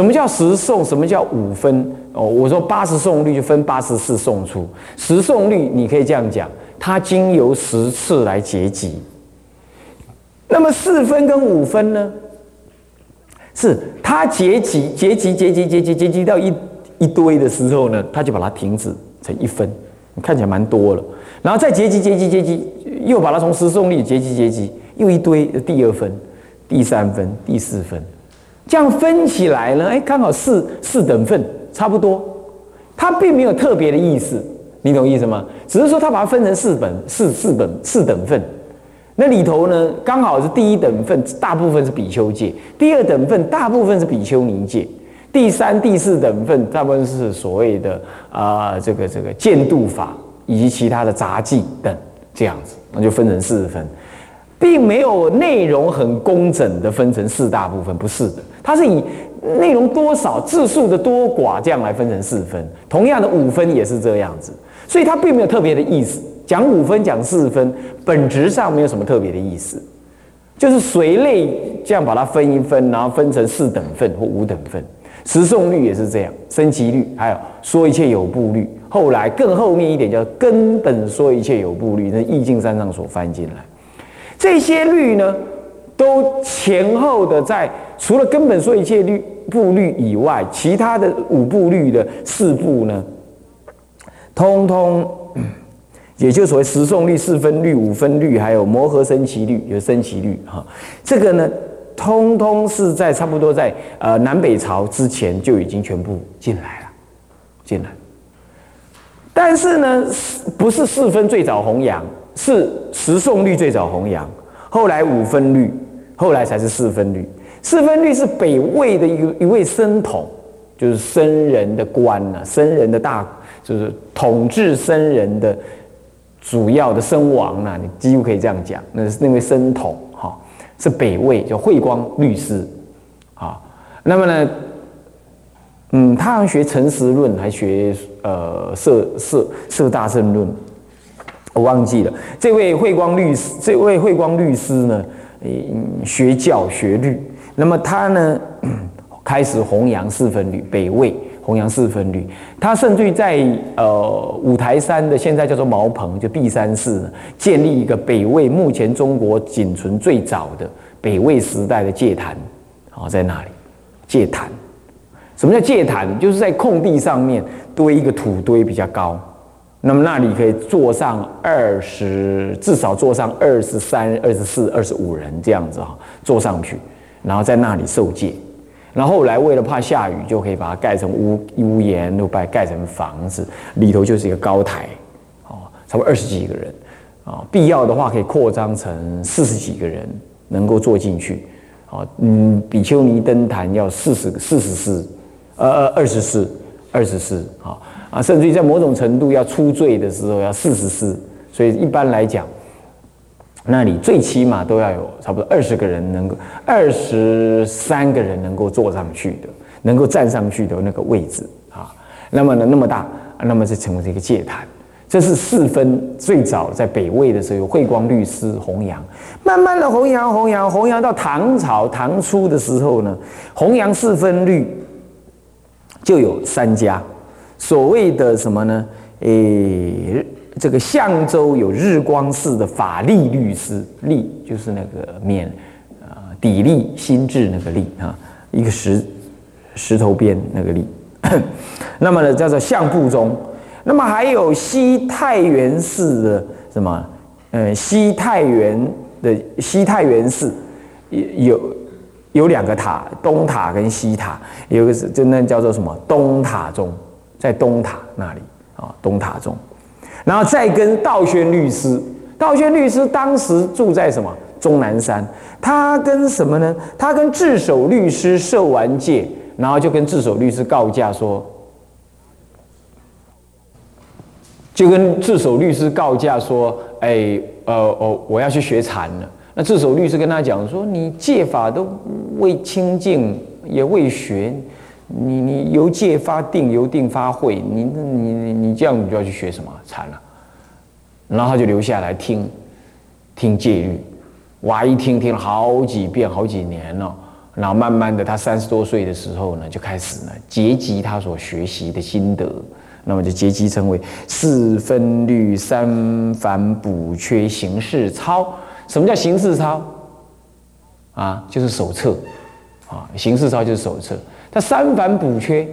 什么叫十送？什么叫五分？哦，我说八十送率就分八十四送出。十送率你可以这样讲，它经由十次来结集。那么四分跟五分呢？是它结集、结集、结集、结集、结集到一一堆的时候呢，它就把它停止成一分，看起来蛮多了。然后再结集、结集、结集，又把它从十送率结集、结集，又一堆第二分、第三分、第四分。这样分起来呢，哎，刚好四四等份，差不多。它并没有特别的意思，你懂意思吗？只是说它把它分成四本、四四本、四等份。那里头呢，刚好是第一等份，大部分是比丘戒；第二等份，大部分是比丘尼戒；第三、第四等份，大部分是所谓的啊，这个这个见度法以及其他的杂技等这样子，那就分成四分。并没有内容很工整的分成四大部分，不是的，它是以内容多少、字数的多寡这样来分成四分。同样的五分也是这样子，所以它并没有特别的意思。讲五分、讲四分，本质上没有什么特别的意思，就是随类这样把它分一分，然后分成四等份或五等份。十诵律也是这样，升级律还有说一切有部律，后来更后面一点叫根本说一切有部律，那意境山上所翻进来。这些律呢，都前后的在除了根本说一切律部律以外，其他的五部律的四部呢，通通，也就所谓十诵律、四分律、五分律，还有摩诃僧祇律，有僧祇律哈。这个呢，通通是在差不多在呃南北朝之前就已经全部进来了，进来。但是呢，不是四分最早弘扬。是十诵律最早弘扬，后来五分律，后来才是四分律。四分律是北魏的一一位僧统，就是僧人的官呐，僧人的大，就是统治僧人的主要的僧王呐，你几乎可以这样讲。那是那位僧统哈，是北魏叫慧光律师啊。那么呢，嗯，他好像学陈实论，还学呃色色色大圣论。我忘记了，这位慧光律师，这位慧光律师呢，嗯，学教学律，那么他呢，开始弘扬四分律，北魏弘扬四分律，他甚至于在呃五台山的现在叫做茅棚，就碧山寺，建立一个北魏目前中国仅存最早的北魏时代的戒坛，好在那里？戒坛，什么叫戒坛？就是在空地上面堆一个土堆比较高。那么那里可以坐上二十，至少坐上二十三、二十四、二十五人这样子哈，坐上去，然后在那里受戒。然后后来为了怕下雨，就可以把它盖成屋屋檐，又把盖成房子，里头就是一个高台，哦，差不多二十几个人，啊，必要的话可以扩张成四十几个人能够坐进去，啊，嗯，比丘尼登坛要四十四十四，呃呃二十四二十四，啊。啊，甚至于在某种程度要出罪的时候要四十四，所以一般来讲，那里最起码都要有差不多二十个人能够，二十三个人能够坐上去的，能够站上去的那个位置啊。那么呢，那么大，那么就成为这个戒坛。这是四分最早在北魏的时候，有慧光律师弘扬，慢慢的弘扬弘扬弘扬到唐朝唐初的时候呢，弘扬四分律就有三家。所谓的什么呢？诶，这个象州有日光寺的法力律师，力就是那个免啊砥砺心智那个力啊，一个石石头边那个力。那么呢，叫做相部宗。那么还有西太原寺的什么？呃，西太原的西太原寺有有两个塔，东塔跟西塔，有个是就那叫做什么东塔宗。在东塔那里啊，东塔中，然后再跟道宣律师，道宣律师当时住在什么终南山？他跟什么呢？他跟智守律师受完戒，然后就跟智守律师告假说，就跟智守律师告假说，哎，呃，哦，我要去学禅了。那智守律师跟他讲说，你戒法都未清净，也未学。你你由戒发定，由定发慧，你你你你这样你就要去学什么禅了？然后他就留下来听，听戒律，哇！一听听了好几遍，好几年了。然后慢慢的，他三十多岁的时候呢，就开始呢结集他所学习的心得，那么就结集成为四分律三反补缺形式操。什么叫形式操？啊，就是手册啊，形式操就是手册。它三反补缺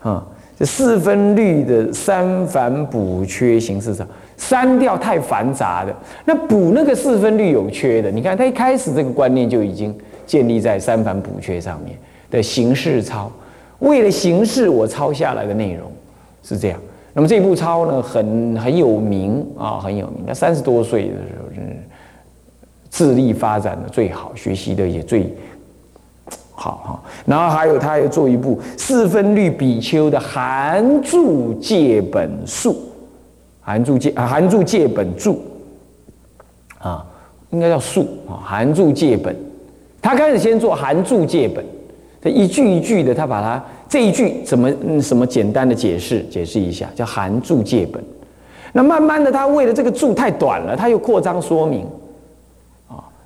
啊，这四分律的三反补缺形式操，删掉太繁杂的，那补那个四分律有缺的。你看他一开始这个观念就已经。建立在三反补缺上面的形式抄，为了形式我抄下来的内容是这样。那么这部抄呢，很很有名啊，很有名。他三十多岁的时候，智力发展的最好，学习的也最好哈。然后还有他又做一部四分律比丘的含注借本述，含注借啊函注借本注啊，应该叫述啊，函注借本。他开始先做含注借本，这一句一句的，他把它这一句怎么什么简单的解释解释一下，叫含注借本。那慢慢的，他为了这个注太短了，他又扩张说明，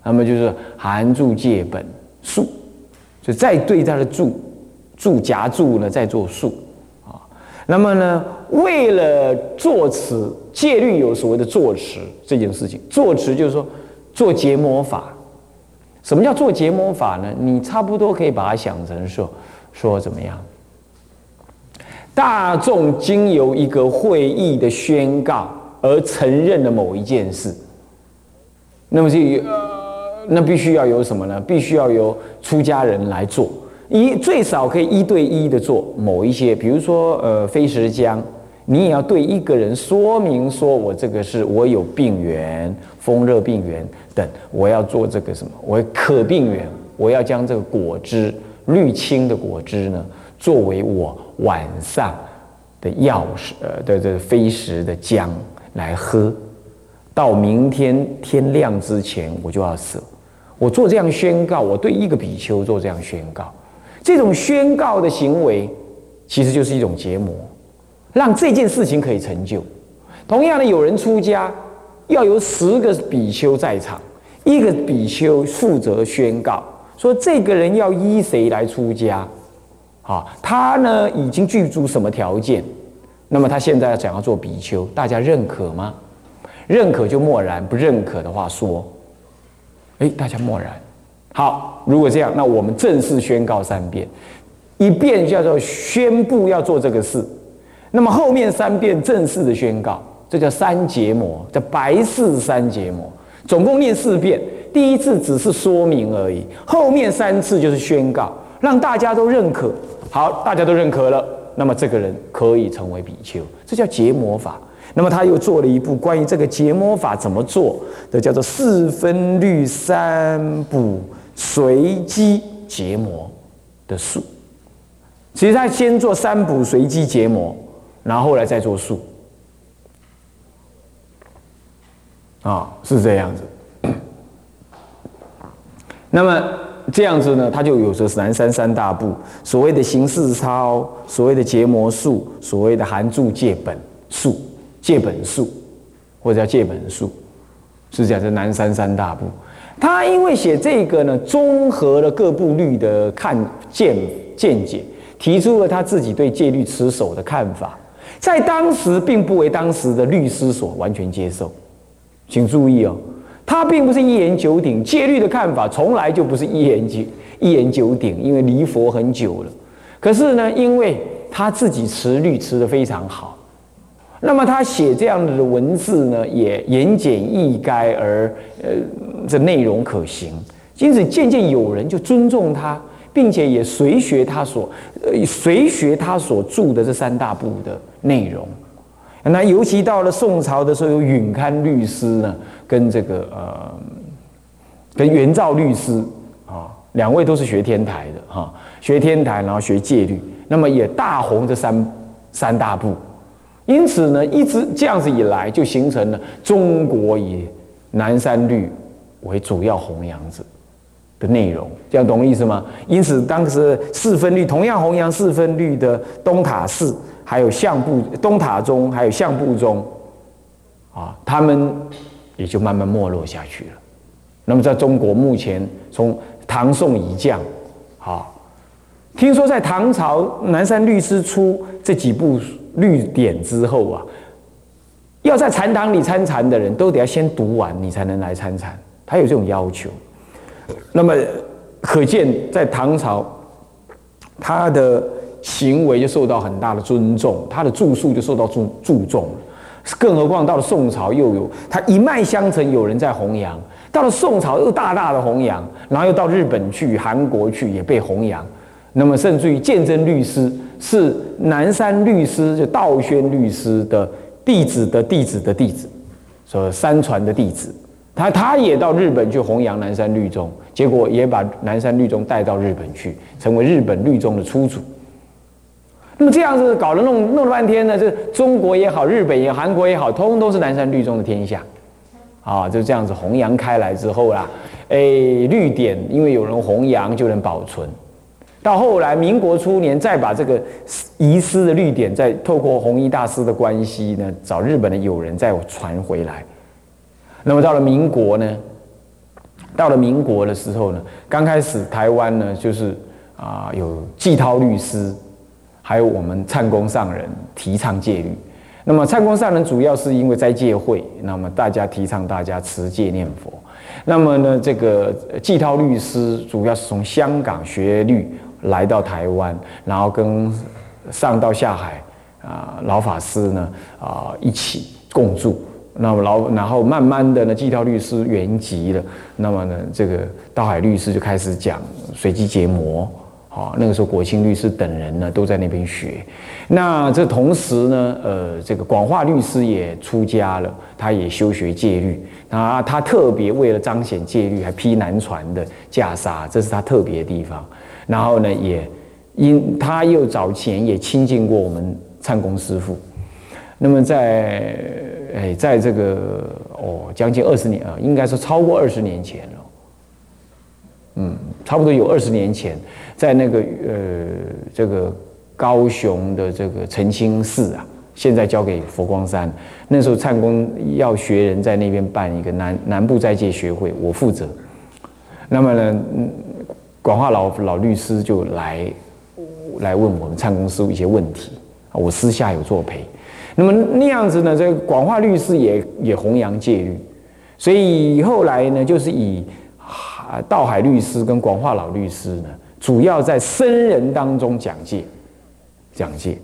那么就是函注借本数，就再对他的注注夹住呢再做数，啊，那么呢，为了作词戒律有所谓的作词这件事情，作词就是说做结魔法。什么叫做结魔法呢？你差不多可以把它想成说，说怎么样？大众经由一个会议的宣告而承认的某一件事，那么这那必须要有什么呢？必须要由出家人来做，一最少可以一对一的做某一些，比如说呃飞石浆，你也要对一个人说明说，我这个是我有病源，风热病源。等，我要做这个什么？我可病源，我要将这个果汁绿青的果汁呢，作为我晚上的药食呃的这飞石的浆来喝，到明天天亮之前我就要死。我做这样宣告，我对一个比丘做这样宣告，这种宣告的行为其实就是一种结魔，让这件事情可以成就。同样的，有人出家。要有十个比丘在场，一个比丘负责宣告说这个人要依谁来出家，啊，他呢已经具足什么条件？那么他现在想要做比丘，大家认可吗？认可就默然，不认可的话说，哎，大家默然。好，如果这样，那我们正式宣告三遍，一遍叫做宣布要做这个事，那么后面三遍正式的宣告。这叫三结魔，叫白事三结魔，总共念四遍。第一次只是说明而已，后面三次就是宣告，让大家都认可。好，大家都认可了，那么这个人可以成为比丘，这叫结魔法。那么他又做了一部关于这个结魔法怎么做的，叫做四分律三补随机结魔的术。其实他先做三补随机结魔，然后后来再做术。啊，是这样子。那么这样子呢，他就有着南山三大部，所谓的形式操，所谓的结魔术，所谓的含注借本术、借本术，或者叫借本术，是讲这南山三大部。他因为写这个呢，综合了各部律的看见见解，提出了他自己对戒律持守的看法，在当时并不为当时的律师所完全接受。请注意哦，他并不是一言九鼎，戒律的看法从来就不是一言九一言九鼎，因为离佛很久了。可是呢，因为他自己持律持得非常好，那么他写这样的文字呢，也言简意赅，而呃，这内容可行，因此渐渐有人就尊重他，并且也随学他所呃随学他所著的这三大部的内容。那尤其到了宋朝的时候，有允堪律师呢，跟这个呃，跟元照律师啊，两位都是学天台的哈，学天台，然后学戒律，那么也大红这三三大部，因此呢，一直这样子以来，就形成了中国以南山律为主要弘扬者的内容，这样懂我意思吗？因此，当时四分律同样弘扬四分律的东塔寺。还有相部东塔宗，还有相部宗，啊，他们也就慢慢没落下去了。那么，在中国目前从唐宋以降，啊，听说在唐朝南山律师出这几部律典之后啊，要在禅堂里参禅的人都得要先读完，你才能来参禅，他有这种要求。那么可见在唐朝，他的行为就受到很大的尊重，他的著述就受到注注重。更何况到了宋朝，又有他一脉相承，有人在弘扬。到了宋朝，又大大的弘扬，然后又到日本去、韩国去，也被弘扬。那么，甚至于鉴真律师是南山律师，就道宣律师的弟子的弟子的弟子，说三传的弟子。他他也到日本去弘扬南山律宗，结果也把南山律宗带到日本去，成为日本律宗的初祖。那么这样子搞了弄弄了半天呢，这中国也好，日本也韩国也好，通通都是南山律宗的天下，啊，就这样子弘扬开来之后啦，哎，律典因为有人弘扬就能保存，到后来民国初年再把这个遗失的律典再透过弘一大师的关系呢，找日本的友人再传回来，那么到了民国呢，到了民国的时候呢，刚开始台湾呢就是啊有季涛律师。还有我们灿公上人提倡戒律，那么灿公上人主要是因为在戒会，那么大家提倡大家持戒念佛。那么呢，这个季涛律师主要是从香港学律来到台湾，然后跟上到下海啊老法师呢啊一起共住。那么老然后慢慢的呢，季涛律师圆寂了，那么呢，这个道海律师就开始讲随机结魔。啊，那个时候国清律师等人呢都在那边学，那这同时呢，呃，这个广化律师也出家了，他也修学戒律，啊，他特别为了彰显戒律，还披南传的袈裟，这是他特别的地方。然后呢，也因他又早前也亲近过我们唱功师傅，那么在哎，在这个哦，将近二十年啊，应该说超过二十年前了。嗯，差不多有二十年前，在那个呃，这个高雄的这个澄清寺啊，现在交给佛光山。那时候唱功要学人在那边办一个南南部斋戒学会，我负责。那么呢，广化老老律师就来来问我们灿公司一些问题我私下有作陪。那么那样子呢，这个广化律师也也弘扬戒律，所以后来呢，就是以。啊，道海律师跟广化老律师呢，主要在僧人当中讲戒，讲戒，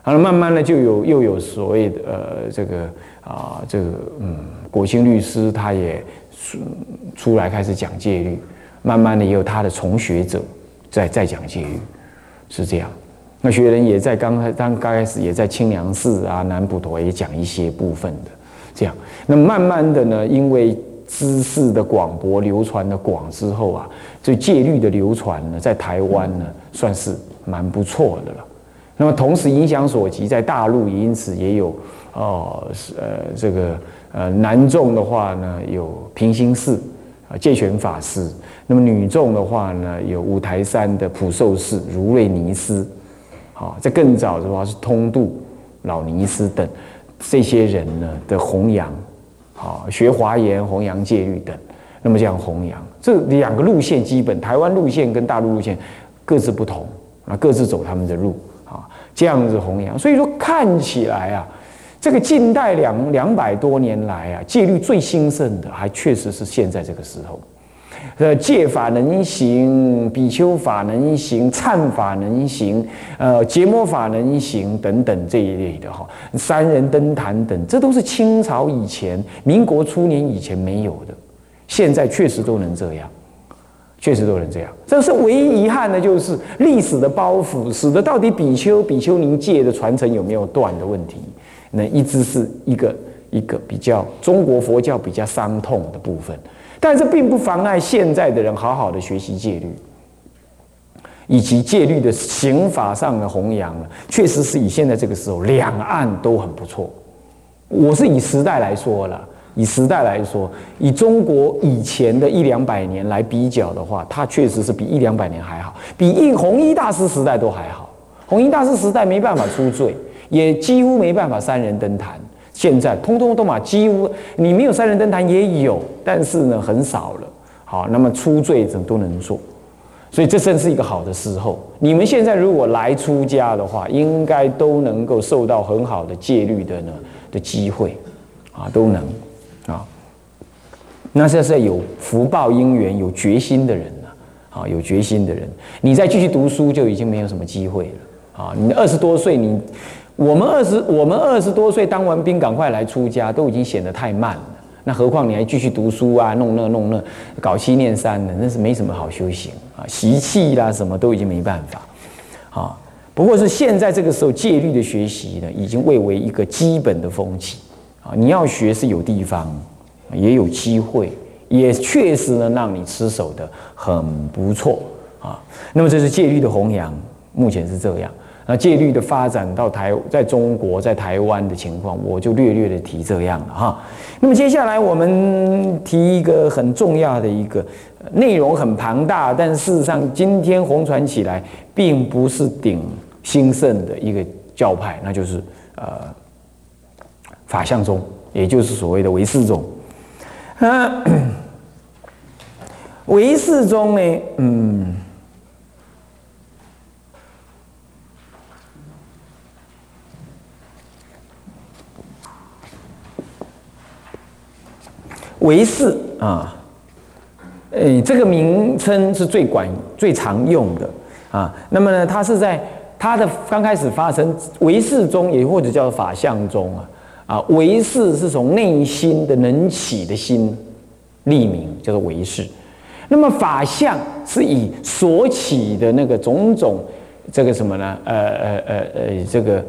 好了，慢慢的就有又有所谓的呃这个啊这个嗯国兴律师他也出出来开始讲戒律，慢慢的也有他的从学者在在讲戒律，是这样。那学人也在刚开刚刚开始也在清凉寺啊南普陀也讲一些部分的这样。那慢慢的呢，因为知识的广博流传的广之后啊，这戒律的流传呢，在台湾呢算是蛮不错的了。那么同时影响所及，在大陆因此也有哦，呃，这个呃南众的话呢，有平心寺啊戒权法师；那么女众的话呢，有五台山的普寿寺如瑞尼斯。好，在更早的话是通度老尼斯等这些人呢的弘扬。好，学华严、弘扬戒律等，那么这样弘扬这两个路线，基本台湾路线跟大陆路线各自不同啊，各自走他们的路啊，这样子弘扬。所以说看起来啊，这个近代两两百多年来啊，戒律最兴盛的，还确实是现在这个时候。呃，戒法能行，比丘法能行，忏法能行，呃，结魔法能行等等这一类的哈，三人登坛等，这都是清朝以前、民国初年以前没有的，现在确实都能这样，确实都能这样。这是唯一遗憾的，就是历史的包袱，使得到底比丘、比丘尼戒的传承有没有断的问题，那一直是一个一个比较中国佛教比较伤痛的部分。但这并不妨碍现在的人好好的学习戒律，以及戒律的刑法上的弘扬了。确实是以现在这个时候，两岸都很不错。我是以时代来说了，以时代来说，以中国以前的一两百年来比较的话，它确实是比一两百年还好，比印弘一大师时代都还好。弘一大师时代没办法出罪，也几乎没办法三人登坛。现在通通都嘛，几乎你没有三人登坛也有，但是呢很少了。好，那么出罪怎都能做。所以这正是一个好的时候。你们现在如果来出家的话，应该都能够受到很好的戒律的呢的机会，啊，都能啊。那这是有福报因缘、有决心的人呢，啊，有决心的人，你再继续读书就已经没有什么机会了，啊，你二十多岁，你我们二十我们二十多岁当完兵，赶快来出家，都已经显得太慢了。那何况你还继续读书啊，弄那弄那，搞七念三的，那是没什么好修行啊，习气啦什么都已经没办法，啊，不过是现在这个时候戒律的学习呢，已经蔚为一个基本的风气啊，你要学是有地方，也有机会，也确实能让你吃手的很不错啊。那么这是戒律的弘扬，目前是这样。那戒律的发展到台，在中国，在台湾的情况，我就略略的提这样了哈。那么接下来我们提一个很重要的一个内容，很庞大，但事实上今天红传起来，并不是顶兴盛的一个教派，那就是呃法相宗，也就是所谓的唯识宗。啊，唯识宗呢，嗯。唯识啊，诶，这个名称是最管、最常用的啊。那么呢，它是在它的刚开始发生唯识中，也或者叫法相中啊。啊，唯识是从内心的能起的心立名，叫做唯识。那么法相是以所起的那个种种这个什么呢？呃呃呃呃，这个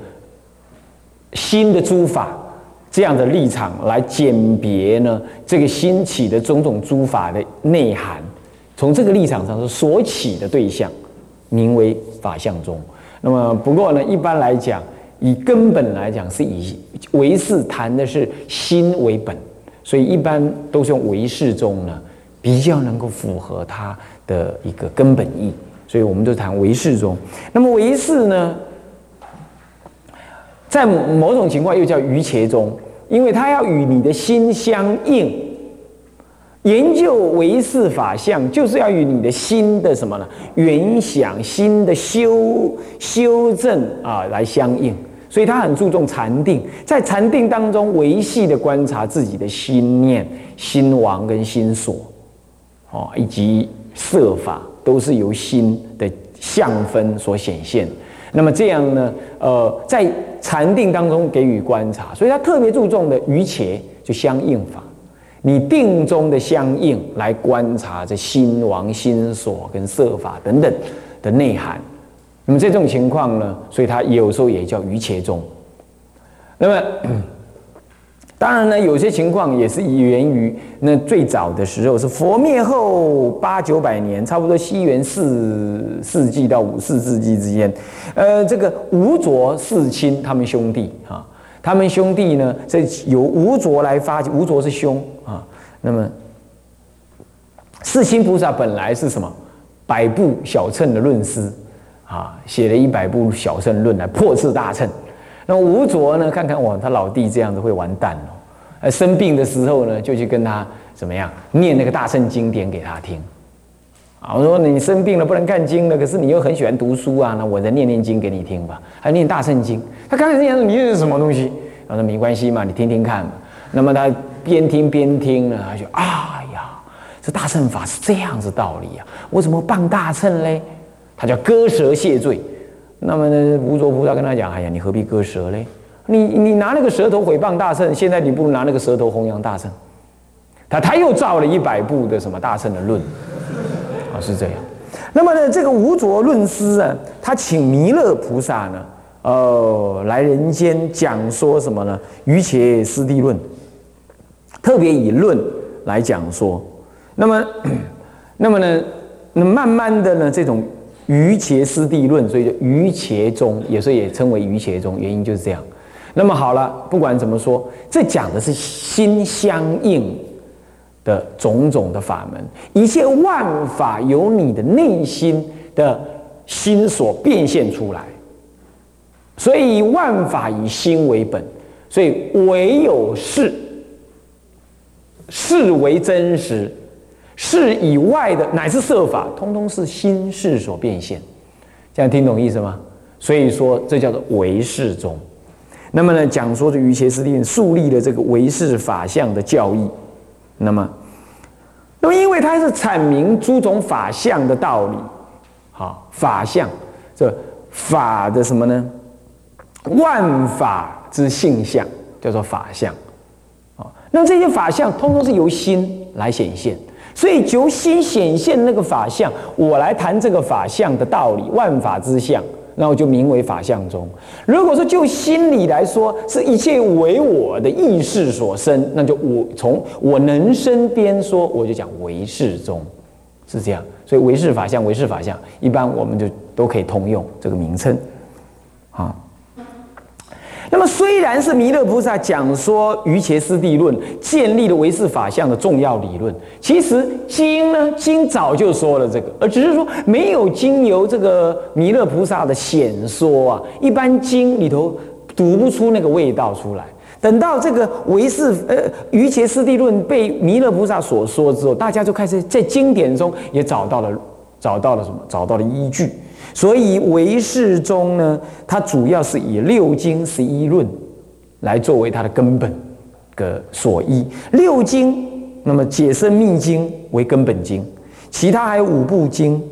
新的诸法。这样的立场来鉴别呢，这个兴起的种种诸法的内涵，从这个立场上是所起的对象，名为法相宗。那么不过呢，一般来讲，以根本来讲，是以唯识谈的是心为本，所以一般都是用唯识宗呢，比较能够符合它的一个根本意。所以我们就谈唯识宗。那么唯识呢？在某种情况又叫余切中，因为它要与你的心相应。研究唯识法相，就是要与你的心的什么呢？原想心的修修正啊来相应。所以他很注重禅定，在禅定当中维系的观察自己的心念、心王跟心所，哦，以及色法，都是由心的相分所显现。那么这样呢？呃，在禅定当中给予观察，所以他特别注重的余切就相应法，你定中的相应来观察这心王、心所跟色法等等的内涵。那么这种情况呢，所以他有时候也叫余切中。那么。当然呢，有些情况也是源于那最早的时候是佛灭后八九百年，差不多西元四世纪到五四世纪之间，呃，这个吴卓四亲他们兄弟啊，他们兄弟呢，这由吴卓来发起，吴卓是兄啊，那么四亲菩萨本来是什么百部小乘的论师啊，写了一百部小乘论来破斥大乘。那吴卓呢？看看哇，他老弟这样子会完蛋哦。呃，生病的时候呢，就去跟他怎么样念那个大圣经典给他听。啊，我说你生病了不能看经了，可是你又很喜欢读书啊，那我再念念经给你听吧。还念大圣经，他刚开始念说你念的是什么东西？我说没关系嘛，你听听看。那么他边听边听呢，他就哎呀，这大乘法是这样子道理啊，我怎么办大乘嘞？他叫割舌谢罪。那么呢，无着菩萨跟他讲：“哎呀，你何必割舌嘞？你你拿那个舌头毁谤大圣，现在你不如拿那个舌头弘扬大圣。”他他又造了一百部的什么大圣的论，啊，是这样。那么呢，这个无着论师啊，他请弥勒菩萨呢，呃，来人间讲说什么呢？于且师地论，特别以论来讲说。那么，那么呢，那慢慢的呢，这种。余切师地论，所以就余切宗，有时候也称为余切宗，原因就是这样。那么好了，不管怎么说，这讲的是心相应的种种的法门，一切万法由你的内心的心所变现出来，所以万法以心为本，所以唯有是，是为真实，事以外的乃至设法，通通是心事所变现。这样听懂意思吗？所以说，这叫做唯识宗。那么呢，讲说这于伽师地树立了这个唯识法相的教义。那么，那么因为它是阐明诸种法相的道理，好法相这法的什么呢？万法之性相叫做法相啊。那这些法相通通是由心来显现，所以由心显现那个法相，我来谈这个法相的道理，万法之相。那我就名为法相中。如果说就心理来说，是一切为我的意识所生，那就我从我能生边说，我就讲唯识中，是这样。所以唯识法相，唯识法相，一般我们就都可以通用这个名称，啊。那么虽然是弥勒菩萨讲说瑜伽师地论建立了唯识法相的重要理论，其实经呢经早就说了这个，而只是说没有经由这个弥勒菩萨的显说啊，一般经里头读不出那个味道出来。等到这个唯识呃瑜伽师地论被弥勒菩萨所说之后，大家就开始在经典中也找到了找到了什么？找到了依据。所以唯识中呢，它主要是以六经十一论来作为它的根本的所依。六经，那么解生密经为根本经，其他还有五部经，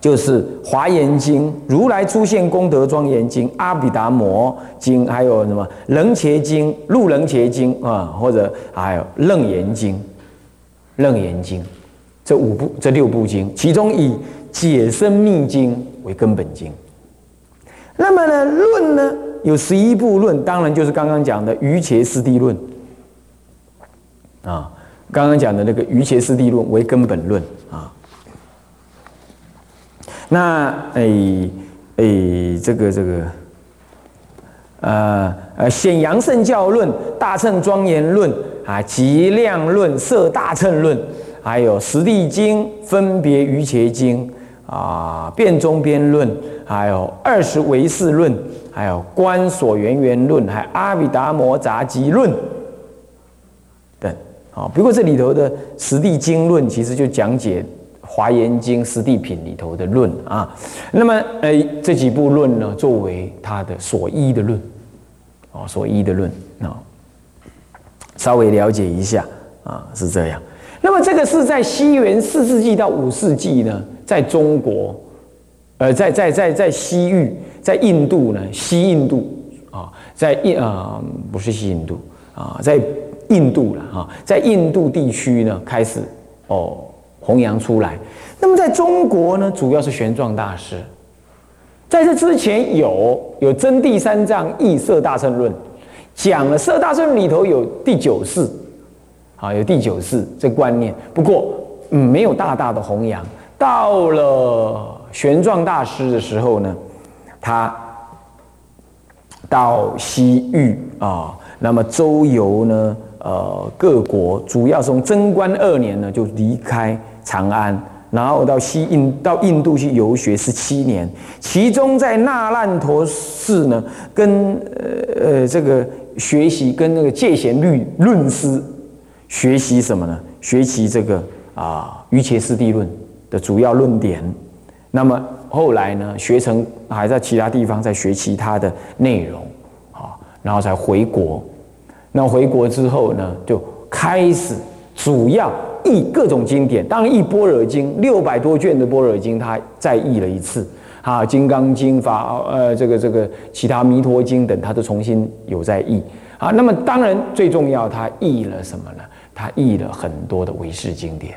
就是华严经、如来出现功德庄严经、阿毗达摩经，还有什么楞伽经、入楞伽经啊，或者还有楞严经、楞严经这五部、这六部经，其中以解生密经为根本经，那么呢，论呢有十一部论，当然就是刚刚讲的瑜伽师地论啊，刚刚讲的那个瑜伽师地论为根本论啊。那诶诶，这个这个，呃呃，显阳圣教论、大乘庄严论啊、极量论、摄大乘论，还有十地经、分别瑜伽经。啊，辩中边论，还有二十唯识论，还有观所缘缘论，还阿毗达摩杂集论等。啊，不过这里头的十地经论，其实就讲解华严经十地品里头的论啊。那么，呃，这几部论呢，作为他的所依的论，哦，所依的论啊，稍微了解一下啊，是这样。那么，这个是在西元四世纪到五世纪呢。在中国，呃，在在在在西域，在印度呢，西印度啊，在印啊，不是西印度啊，在印度了啊，在印度地区呢，开始哦弘扬出来。那么在中国呢，主要是玄奘大师。在这之前有有真谛三藏异色大乘论，讲了色大乘里头有第九世，啊，有第九世这观念。不过嗯，没有大大的弘扬。到了玄奘大师的时候呢，他到西域啊，那么周游呢，呃，各国，主要从贞观二年呢就离开长安，然后到西印到印度去游学十七年，其中在那烂陀寺呢，跟呃呃这个学习跟那个戒贤律论师学习什么呢？学习这个啊瑜伽师地论。的主要论点，那么后来呢，学成还在其他地方在学其他的内容，啊，然后才回国。那回国之后呢，就开始主要译各种经典，当然译《般若经》六百多卷的《般若经》，他再译了一次，啊，《金刚经》法呃这个这个其他《弥陀经》等，他都重新有在译。啊，那么当然最重要，他译了什么呢？他译了很多的唯识经典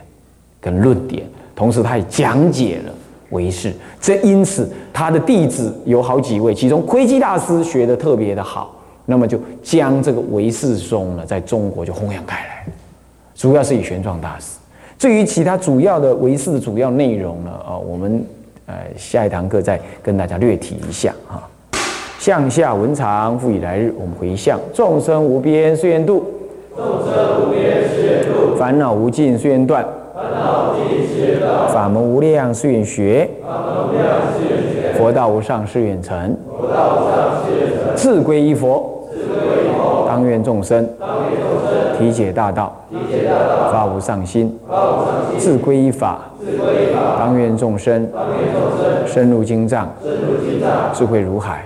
跟论点。同时，他也讲解了唯识，这因此他的弟子有好几位，其中窥基大师学的特别的好，那么就将这个唯识宗呢，在中国就弘扬开来，主要是以玄奘大师。至于其他主要的唯识的主要内容呢，啊，我们呃下一堂课再跟大家略提一下哈。向下文长，复以来日，我们回向。众生无边誓愿度，众生无边誓愿度，烦恼无尽誓愿断。烦恼无尽。法门无量誓愿学，佛道无上誓愿成，佛道无上誓愿成。自归依佛，当愿众生。体解大道，发无上心，自归依法，当愿众生。深入经藏，智慧如海，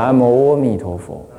南无阿弥陀佛。